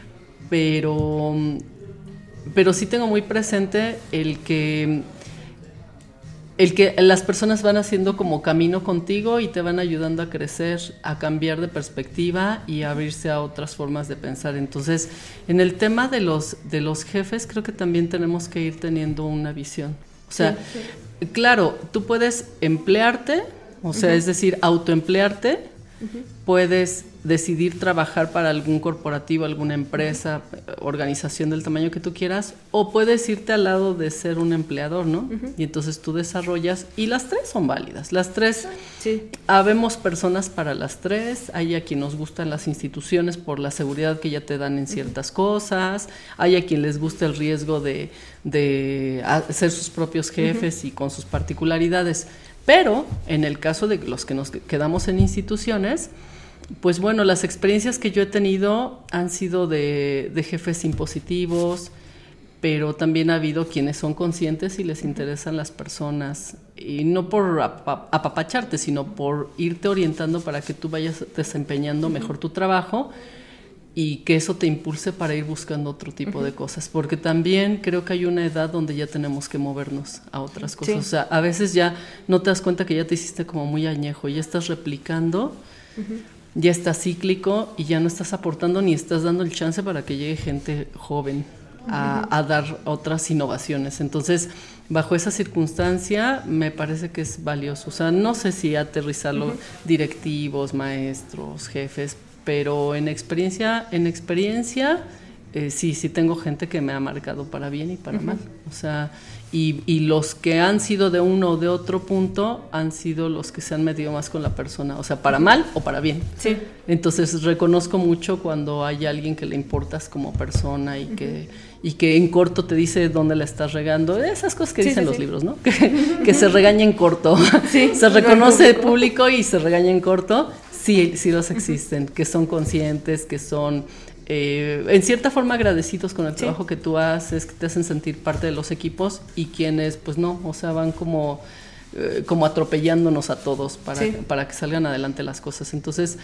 pero, pero sí tengo muy presente el que el que las personas van haciendo como camino contigo y te van ayudando a crecer, a cambiar de perspectiva y a abrirse a otras formas de pensar. Entonces, en el tema de los, de los jefes, creo que también tenemos que ir teniendo una visión. O sea, claro, tú puedes emplearte, o sea, es decir, autoemplearte, puedes decidir trabajar para algún corporativo, alguna empresa, organización del tamaño que tú quieras, o puedes irte al lado de ser un empleador, ¿no? Y entonces tú desarrollas, y las tres son válidas, las tres, Sí. habemos personas para las tres, hay a quien nos gustan las instituciones por la seguridad que ya te dan en ciertas cosas, hay a quien les gusta el riesgo de, de a- ser sus propios jefes y con sus particularidades. Pero en el caso de los que nos quedamos en instituciones, pues bueno, las experiencias que yo he tenido han sido de, jefes impositivos, pero también ha habido quienes son conscientes y les interesan las personas, y no por apa- apapacharte, sino por irte orientando para que tú vayas desempeñando mejor tu trabajo y que eso te impulse para ir buscando otro tipo de cosas, porque también creo que hay una edad donde ya tenemos que movernos a otras cosas. O sea, a veces ya no te das cuenta que ya te hiciste como muy añejo, ya estás replicando, ya estás cíclico y ya no estás aportando ni estás dando el chance para que llegue gente joven a, a dar otras innovaciones. Entonces, bajo esa circunstancia me parece que es valioso. O sea, no sé si aterrizarlo directivos, maestros, jefes, pero en experiencia, en experiencia, eh, sí, sí tengo gente que me ha marcado para bien y para mal. O sea, y, y, los que han sido de uno o de otro punto han sido los que se han metido más con la persona, o sea, para mal o para bien. Sí. Entonces reconozco mucho cuando hay alguien que le importas como persona y que y que en corto te dice dónde la estás regando, esas cosas que Sí, dicen sí, los sí. libros, ¿no? Que, que se regaña en corto. Se reconoce el público. público y se regaña en corto. Sí, sí los existen, que son conscientes, que son eh, en cierta forma agradecidos con el trabajo que tú haces, que te hacen sentir parte de los equipos y quienes, pues no, o sea, van como eh, como atropellándonos a todos para, Sí. para que salgan adelante las cosas. Entonces,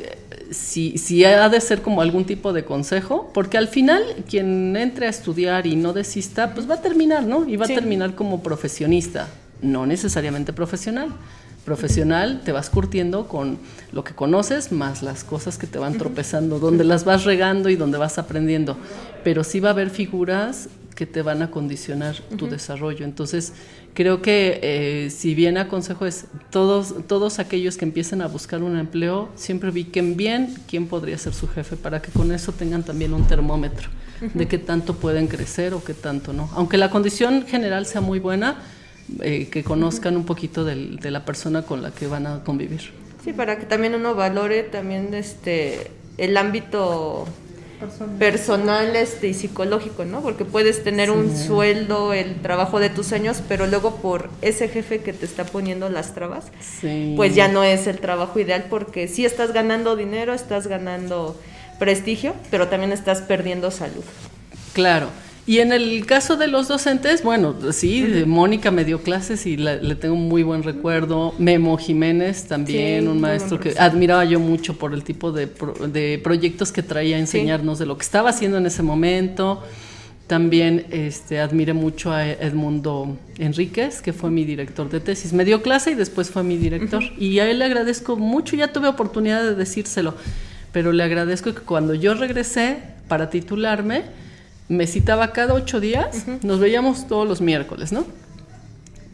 eh, si, si ha de ser como algún tipo de consejo, porque al final quien entre a estudiar y no desista, pues va a terminar, ¿no? Y va Sí. a terminar como profesionista, no necesariamente profesional. Profesional te vas curtiendo con lo que conoces más las cosas que te van tropezando, donde las vas regando y donde vas aprendiendo. Pero sí va a haber figuras que te van a condicionar tu desarrollo. Entonces, creo que eh, si bien aconsejo es todos, todos aquellos que empiecen a buscar un empleo, siempre ubiquen bien quién podría ser su jefe para que con eso tengan también un termómetro de qué tanto pueden crecer o qué tanto no. Aunque la condición general sea muy buena, eh, que conozcan un poquito del- de la persona con la que van a convivir. Sí, para que también uno valore también este el ámbito Persona. personal este y psicológico, ¿no? Porque puedes tener un sueldo, el trabajo de tus sueños, pero luego por ese jefe que te está poniendo las trabas, Sí. pues ya no es el trabajo ideal porque sí estás ganando dinero, estás ganando prestigio, pero también estás perdiendo salud. Claro. Y en el caso de los docentes, bueno, sí, Mónica me dio clases y la- le tengo un muy buen recuerdo. Memo Jiménez también, Sí, un maestro que admiraba yo mucho por el tipo de, pro- de proyectos que traía a enseñarnos de lo que estaba haciendo en ese momento. También este, admiré mucho a Edmundo Enríquez, que fue mi director de tesis. Me dio clase y después fue mi director. Y a él le agradezco mucho, ya tuve oportunidad de decírselo, pero le agradezco que cuando yo regresé para titularme, me citaba cada ocho días, nos veíamos todos los miércoles, ¿no?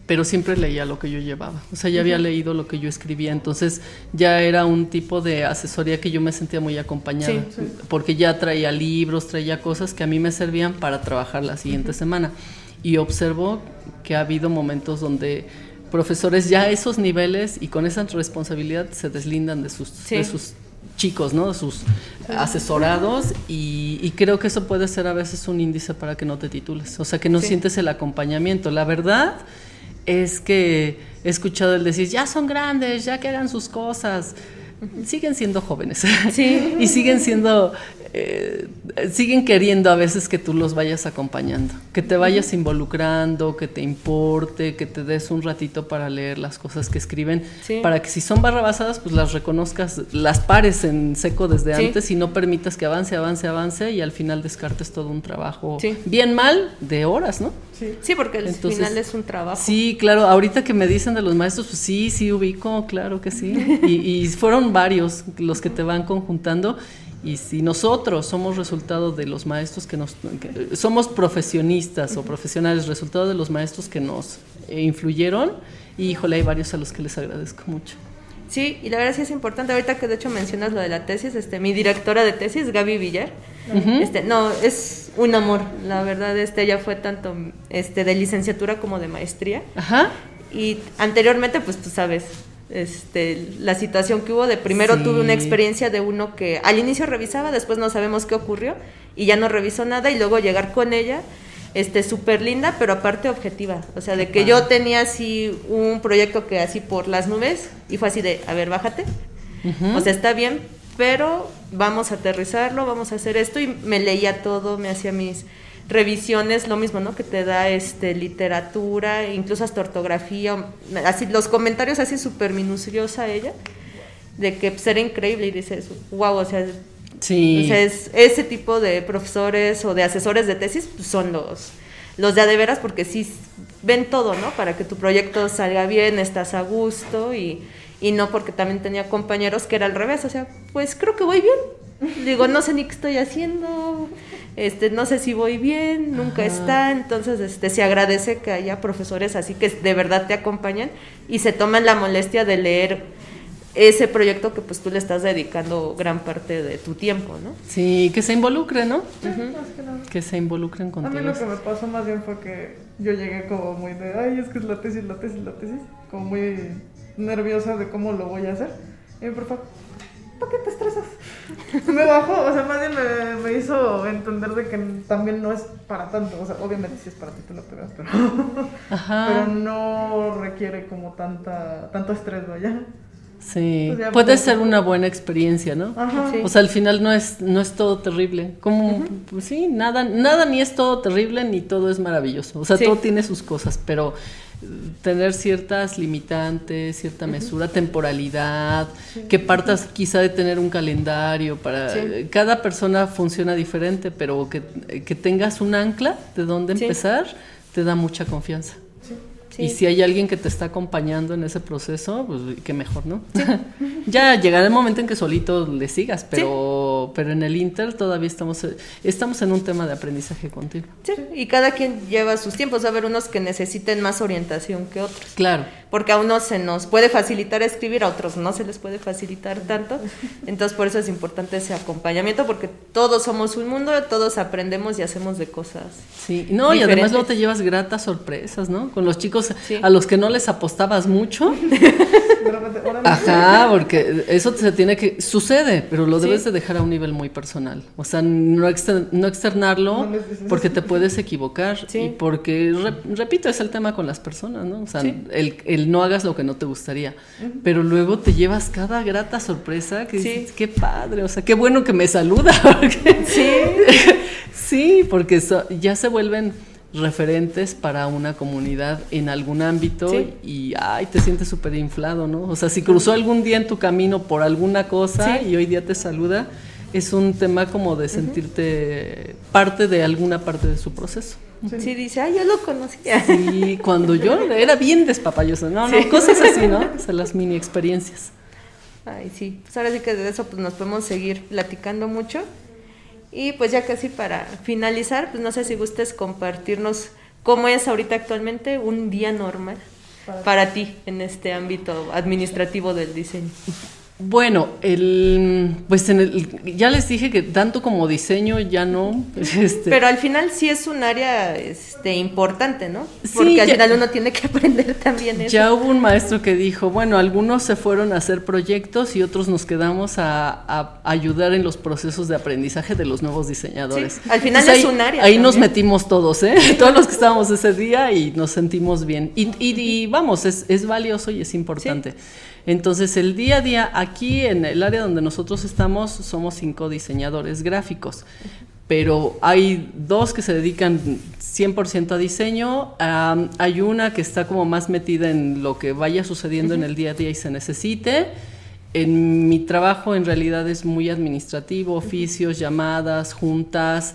Pero siempre leía lo que yo llevaba, o sea, ya había leído lo que yo escribía, entonces ya era un tipo de asesoría que yo me sentía muy acompañada, Sí, sí. porque ya traía libros, traía cosas que a mí me servían para trabajar la siguiente semana. Y observo que ha habido momentos donde profesores ya a esos niveles y con esa responsabilidad se deslindan de sus, Sí. de sus chicos, ¿no? Sus asesorados y, y creo que eso puede ser a veces un índice para que no te titules, o sea, que no Sí. sientes el acompañamiento. La verdad es que he escuchado el decir, ya son grandes, ya que hagan sus cosas. Siguen siendo jóvenes Sí. y siguen siendo, eh, siguen queriendo a veces que tú los vayas acompañando, que te vayas involucrando, que te importe, que te des un ratito para leer las cosas que escriben, Sí. para que si son barrabasadas, pues las reconozcas, las pares en seco desde Sí. antes y no permitas que avance, avance, avance y al final descartes todo un trabajo bien mal de horas, ¿no? Sí. Sí, porque al final es un trabajo. Sí, claro, ahorita que me dicen de los maestros, pues sí, sí ubico, claro que sí. Y, y fueron varios los que te van conjuntando. Y si nosotros somos resultado de los maestros que nos... que- somos profesionistas o profesionales, resultado de los maestros que nos eh, influyeron, y híjole, hay varios a los que les agradezco mucho. Sí, y la verdad sí es importante. Ahorita que de hecho mencionas lo de la tesis, este, mi directora de tesis, Gaby Villar, este, no, es un amor. La verdad, este, ella fue tanto este, de licenciatura como de maestría. Ajá. Y anteriormente, pues tú sabes, este, la situación que hubo de primero Sí. tuve una experiencia de uno que al inicio revisaba, después no sabemos qué ocurrió y ya no revisó nada y luego llegar con ella, este, súper linda, pero aparte objetiva. O sea, de que yo tenía así un proyecto que así por las nubes y fue así de, a ver, bájate. O sea, está bien, pero vamos a aterrizarlo, vamos a hacer esto y me leía todo, me hacía mis revisiones, lo mismo, ¿no? Que te da este literatura, incluso hasta ortografía, así los comentarios así súper minuciosa ella, de que pues, era increíble y dices, wow, o sea, Sí. Entonces, ese tipo de profesores o de asesores de tesis pues, son los, los de a de veras porque sí ven todo, ¿no? Para que tu proyecto salga bien, estás a gusto y, y no porque también tenía compañeros que era al revés, o sea, pues creo que voy bien. Digo, no sé ni qué estoy haciendo, este, no sé si voy bien, nunca Ajá. está, entonces este, se agradece que haya profesores así que de verdad te acompañan y se toman la molestia de leer ese proyecto que pues tú le estás dedicando gran parte de tu tiempo, ¿no? Sí, que se involucren, ¿no? Sí, más que nada. Que se involucren A mí contigo. lo que me pasó más bien fue que yo llegué como muy de, ay, es que es la tesis, la tesis, la tesis, como muy nerviosa de cómo lo voy a hacer. Y mi profe, ¿para qué te estresas? me bajó, o sea, más bien me, me hizo entender de que también no es para tanto, o sea, obviamente sí es para ti, tú lo pegas, pero, Ajá. pero no requiere como tanta, tanto estrés, vaya. Sí, Pues puede pues, ser una buena experiencia, ¿no? Ajá. Sí. O sea, al final no es, no es todo terrible. Como, pues sí, nada, nada ni es todo terrible ni todo es maravilloso. O sea, Sí. todo tiene sus cosas, pero tener ciertas limitantes, cierta mesura, temporalidad, que partas quizá de tener un calendario para Sí. eh, cada persona funciona diferente, pero que, que tengas un ancla de dónde Sí. empezar te da mucha confianza. Sí. Y si hay alguien que te está acompañando en ese proceso, pues qué mejor, ¿no? ya llegará el momento en que solito le sigas, pero, pero en el Inter todavía estamos, estamos en un tema de aprendizaje continuo. Sí, y cada quien lleva sus tiempos. Va a haber unos que necesiten más orientación que otros. Claro. Porque a unos se nos puede facilitar escribir, a otros no se les puede facilitar tanto. Entonces, por eso es importante ese acompañamiento, porque todos somos un mundo, todos aprendemos y hacemos de cosas. Sí, no, y además Diferentes. luego te llevas gratas sorpresas, ¿no? Con los chicos Sí. a los que no les apostabas mucho. Ajá, porque eso se tiene que sucede, pero lo Sí. debes de dejar a un nivel muy personal. O sea, no, exter- no externarlo No porque te puedes equivocar Sí. y porque re- repito, es el tema con las personas, ¿no? O sea, el, el no hagas lo que no te gustaría, pero luego te llevas cada grata sorpresa que dices, qué padre, o sea, qué bueno que me saluda. porque- Sí, Sí, porque so- ya se vuelven referentes para una comunidad en algún ámbito Sí. y ay, te sientes súper inflado, ¿no? O sea, si cruzó algún día en tu camino por alguna cosa Sí. y hoy día te saluda, es un tema como de sentirte parte de alguna parte de su proceso. sí, dice, ay, yo lo conocía. Y cuando yo era bien despapayosa, no, no, Sí. cosas así, ¿no? O sea, las mini experiencias. Ay, sí, pues ahora sí que de eso pues nos podemos seguir platicando mucho. Y pues ya casi para finalizar, pues no sé si gustes compartirnos cómo es ahorita actualmente un día normal Para- para ti en este ámbito administrativo del diseño. Bueno, el, pues en el, ya les dije que tanto como diseño ya no. Este, Pero al final sí es un área este, importante, ¿no? Sí, Porque al ya- final uno tiene que aprender también eso. Ya hubo un maestro que dijo, bueno, algunos se fueron a hacer proyectos y otros nos quedamos a, a ayudar en los procesos de aprendizaje de los nuevos diseñadores. Sí, al final Entonces, es ahí, un área Ahí nos metimos todos, ¿eh? Todos los que estábamos ese día y nos sentimos bien. Y, y- y vamos, es, es valioso y es importante. Entonces, el día a día, aquí en el área donde nosotros estamos, somos cinco diseñadores gráficos. Pero hay dos que se dedican 100% a diseño. am, hay una que está como más metida en lo que vaya sucediendo en el día a día y se necesite. En mi trabajo en realidad es muy administrativo, oficios, llamadas, juntas,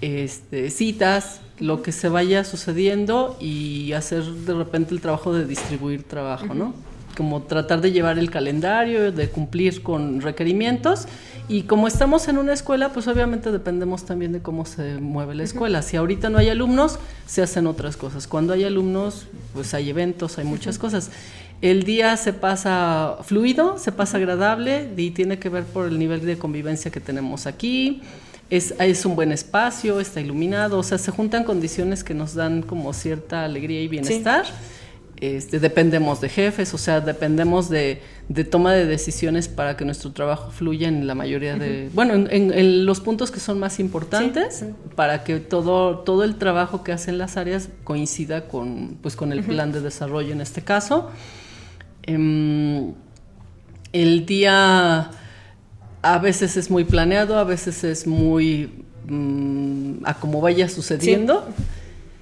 este, citas, lo que se vaya sucediendo y hacer de repente el trabajo de distribuir trabajo, ¿no? Como tratar de llevar el calendario, de cumplir con requerimientos y como estamos en una escuela, pues obviamente dependemos también de cómo se mueve la escuela. Si ahorita no hay alumnos, se hacen otras cosas. Cuando hay alumnos, pues hay eventos, hay muchas cosas. El día se pasa fluido, se pasa agradable y tiene que ver por el nivel de convivencia que tenemos aquí. Es, es un buen espacio, está iluminado, o sea, se juntan condiciones que nos dan como cierta alegría y bienestar. Este, dependemos de jefes, o sea, dependemos de, de toma de decisiones para que nuestro trabajo fluya en la mayoría de, bueno, en, en- en los puntos que son más importantes, para que todo, todo el trabajo que hacen las áreas coincida con, pues, con el plan de desarrollo en este caso. Em, el día a veces es muy planeado, a veces es muy mm, a como vaya sucediendo.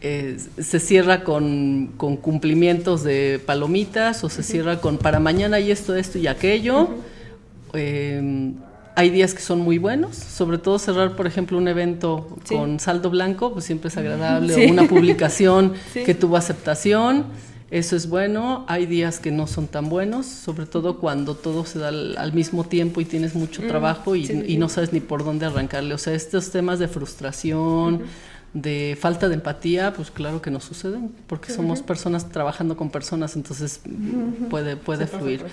Eh, se cierra con, con cumplimientos de palomitas o se cierra con para mañana y esto, esto y aquello. Eh, hay días que son muy buenos, sobre todo cerrar, por ejemplo, un evento Sí. con saldo blanco, pues siempre es agradable, Sí. o una publicación Sí. que tuvo aceptación, eso es bueno. Hay días que no son tan buenos, sobre todo cuando todo se da al, al mismo tiempo y tienes mucho Mm, trabajo y, no sabes ni por dónde arrancarle. O sea, estos temas de frustración, de falta de empatía, pues claro que nos suceden, porque somos personas trabajando con personas, entonces puede, puede fluir.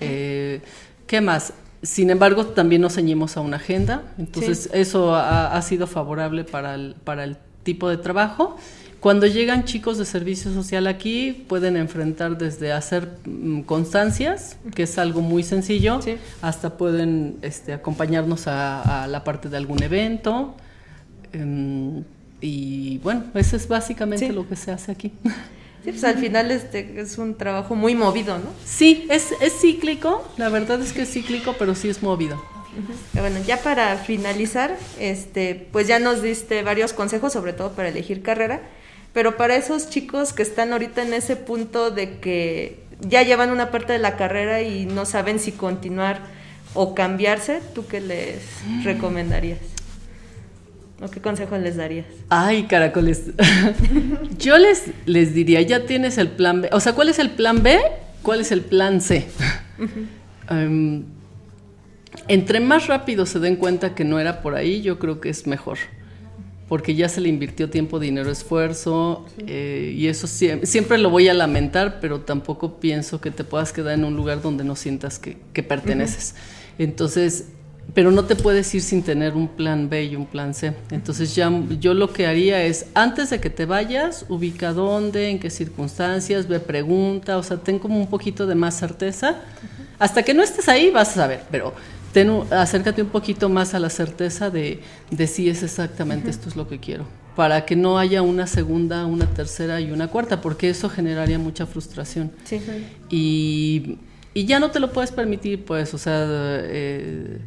Eh, ¿Qué más? Sin embargo, también nos ceñimos a una agenda, entonces eso ha, ha sido favorable para el, para el tipo de trabajo. Cuando llegan chicos de servicio social aquí, pueden enfrentar desde hacer mm, constancias, que es algo muy sencillo, Sí. hasta pueden este, acompañarnos a, a la parte de algún evento. em, y bueno, eso es básicamente Sí. lo que se hace aquí. Sí, pues al final este es un trabajo muy movido, ¿no? Sí, es, es cíclico, la verdad es que es cíclico, pero sí es movido. Bueno, ya para finalizar, este, pues ya nos diste varios consejos, sobre todo para elegir carrera, pero para esos chicos que están ahorita en ese punto de que ya llevan una parte de la carrera y no saben si continuar o cambiarse, ¿tú qué les recomendarías? ¿O qué consejos les darías? Ay, caracoles. Yo les, les diría, ya tienes el plan B. O sea, ¿cuál es el plan B? ¿Cuál es el plan C? Em, entre más rápido se den cuenta que no era por ahí, yo creo que es mejor. Porque ya se le invirtió tiempo, dinero, esfuerzo, eh, y eso sie- siempre lo voy a lamentar, pero tampoco pienso que te puedas quedar en un lugar donde no sientas que, que perteneces. Entonces, pero no te puedes ir sin tener un plan B y un plan C. Entonces ya yo lo que haría es, antes de que te vayas, ubica dónde, en qué circunstancias, ve pregunta, o sea, ten como un poquito de más certeza. Hasta que no estés ahí vas a saber, pero ten un- acércate un poquito más a la certeza de, de si es exactamente esto es lo que quiero. Para que no haya una segunda, una tercera y una cuarta, porque eso generaría mucha frustración Sí. y, y ya no te lo puedes permitir, pues, o sea, eh,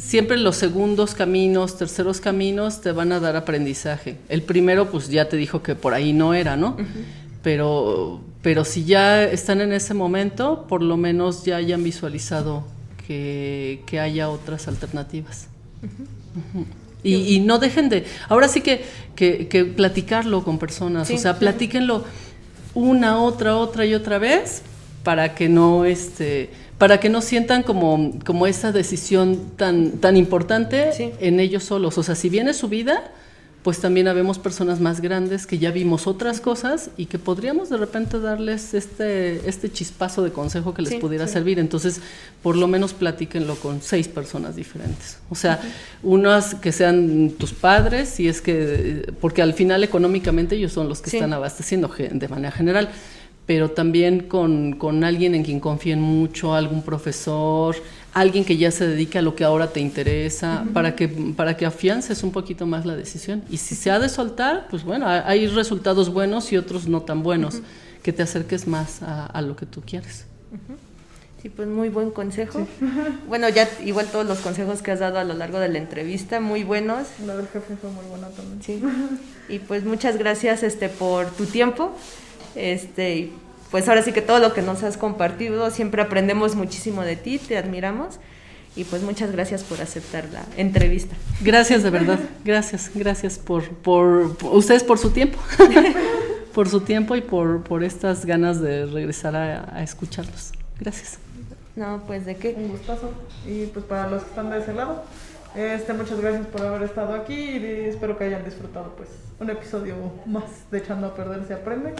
siempre los segundos caminos, terceros caminos te van a dar aprendizaje. El primero, pues ya te dijo que por ahí no era, ¿no? Pero, pero si ya están en ese momento, por lo menos ya hayan visualizado que, que haya otras alternativas. Y, y no dejen de, ahora sí que, que, que platicarlo con personas, Sí, o sea, sí. platíquenlo una, otra, otra y otra vez para que no, este, para que no sientan como, como esa decisión tan, tan importante Sí. en ellos solos. O sea, si viene su vida, pues también habemos personas más grandes que ya vimos otras cosas y que podríamos de repente darles este, este chispazo de consejo que les Sí, pudiera sí. servir. Entonces, por lo menos platíquenlo con seis personas diferentes. O sea, unas que sean tus padres, si es que, porque al final económicamente ellos son los que Sí. están abasteciendo de manera general, pero también con, con alguien en quien confíen mucho, algún profesor, alguien que ya se dedique a lo que ahora te interesa, para, que, para que afiances un poquito más la decisión. Y si se ha de soltar, pues bueno, ha- hay resultados buenos y otros no tan buenos, que te acerques más a, a lo que tú quieres. Sí, pues muy buen consejo. Bueno, ya igual todos los consejos que has dado a lo largo de la entrevista, muy buenos. La del jefe fue muy buena también. Sí. Y pues muchas gracias este por tu tiempo. Este, y pues ahora sí que todo lo que nos has compartido, siempre aprendemos muchísimo de ti, te admiramos. Y pues muchas gracias por aceptar la entrevista. Gracias, de verdad. Gracias, gracias por, por, por- ustedes por su tiempo. por su tiempo y por, por estas ganas de regresar a, a escucharlos. Gracias. No, pues de qué. Un gustazo. Y pues para los que están de ese lado, este, muchas gracias por haber estado aquí y espero que hayan disfrutado pues un episodio más de Echando a Perder se aprende.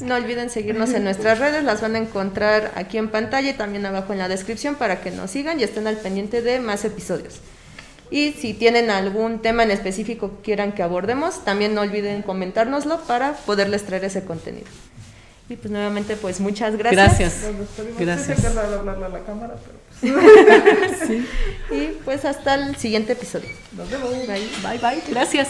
No olviden seguirnos en nuestras redes, las van a encontrar aquí en pantalla y también abajo en la descripción para que nos sigan y estén al pendiente de más episodios. Y si tienen algún tema en específico que quieran que abordemos, también no olviden comentárnoslo para poderles traer ese contenido. Y pues nuevamente pues muchas gracias. Gracias. Gracias. Sí, se encarga de hablarle a la cámara, pero pues, Sí. Y pues hasta el siguiente episodio. nos vemos. Bye. Bye, bye. Gracias.